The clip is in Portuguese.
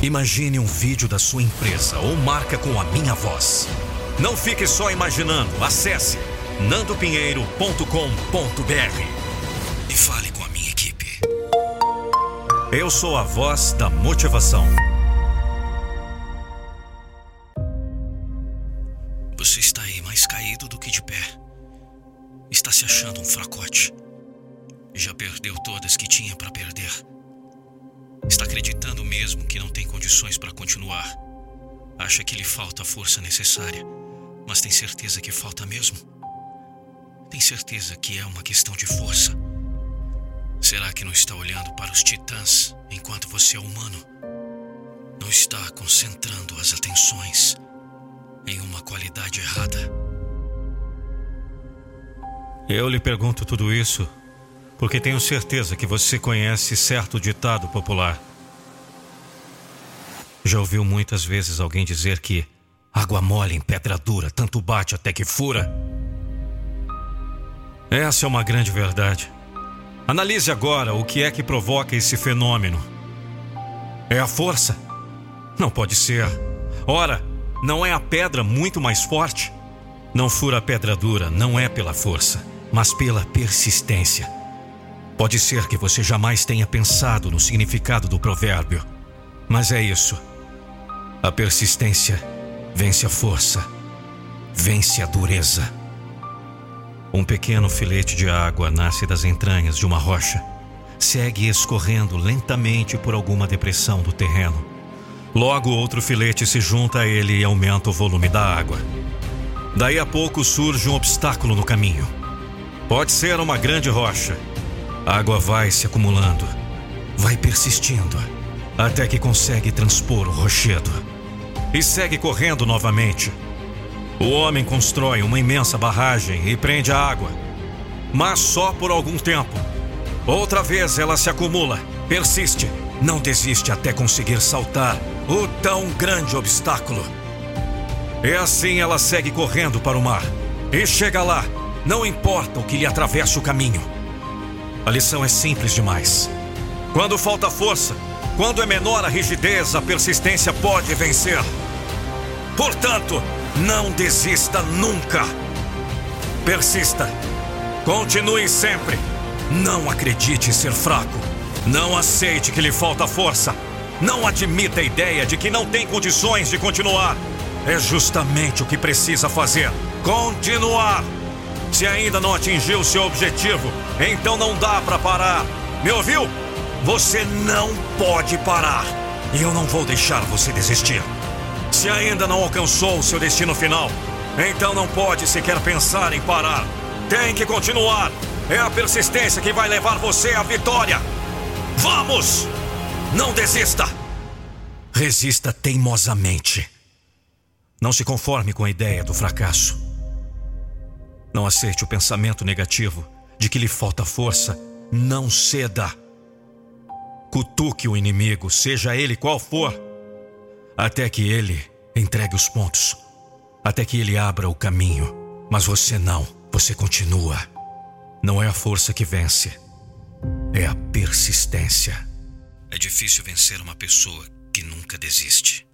Imagine um vídeo da sua empresa ou marca com a minha voz. Não fique só imaginando. Acesse nandopinheiro.com.br e fale com a minha equipe. Eu sou a voz da motivação. Você está aí mais caído do que de pé. Está se achando um fracote. Já perdeu todas que tinha para perder. Está acreditando mesmo que não tem condições para continuar. Acha que lhe falta a força necessária, mas tem certeza que falta mesmo? Tem certeza que é uma questão de força? Será que não está olhando para os titãs enquanto você é humano? Não está concentrando as atenções em uma qualidade errada? Eu lhe pergunto tudo isso porque tenho certeza que você conhece certo ditado popular. Já ouviu muitas vezes alguém dizer que água mole em pedra dura, tanto bate até que fura? Essa é uma grande verdade. Analise agora o que é que provoca esse fenômeno. É a força? Não pode ser. Ora, não é a pedra muito mais forte? Não fura a pedra dura, não é pela força, mas pela persistência. Pode ser que você jamais tenha pensado no significado do provérbio, mas é isso. A persistência vence a força, vence a dureza. Um pequeno filete de água nasce das entranhas de uma rocha, segue escorrendo lentamente por alguma depressão do terreno. Logo, outro filete se junta a ele e aumenta o volume da água. Daí a pouco surge um obstáculo no caminho. Pode ser uma grande rocha, a água vai se acumulando, vai persistindo, até que consegue transpor o rochedo. E segue correndo novamente. O homem constrói uma imensa barragem e prende a água. Mas só por algum tempo. Outra vez ela se acumula, persiste, não desiste até conseguir saltar o tão grande obstáculo. E assim ela segue correndo para o mar. E chega lá, não importa o que lhe atravesse o caminho. A lição é simples demais. Quando falta força, quando é menor a rigidez, a persistência pode vencer. Portanto, não desista nunca. Persista. Continue sempre. Não acredite ser fraco. Não aceite que lhe falta força. Não admita a ideia de que não tem condições de continuar. É justamente o que precisa fazer: continuar. Se ainda não atingiu seu objetivo, então não dá para parar. Me ouviu? Você não pode parar. E eu não vou deixar você desistir. Se ainda não alcançou o seu destino final, então não pode sequer pensar em parar. Tem que continuar. É a persistência que vai levar você à vitória. Vamos! Não desista! Resista teimosamente. Não se conforme com a ideia do fracasso. Não aceite o pensamento negativo de que lhe falta força. Não ceda. Cutuque o inimigo, seja ele qual for, até que ele entregue os pontos, até que ele abra o caminho. Mas você não, você continua. Não é a força que vence, é a persistência. É difícil vencer uma pessoa que nunca desiste.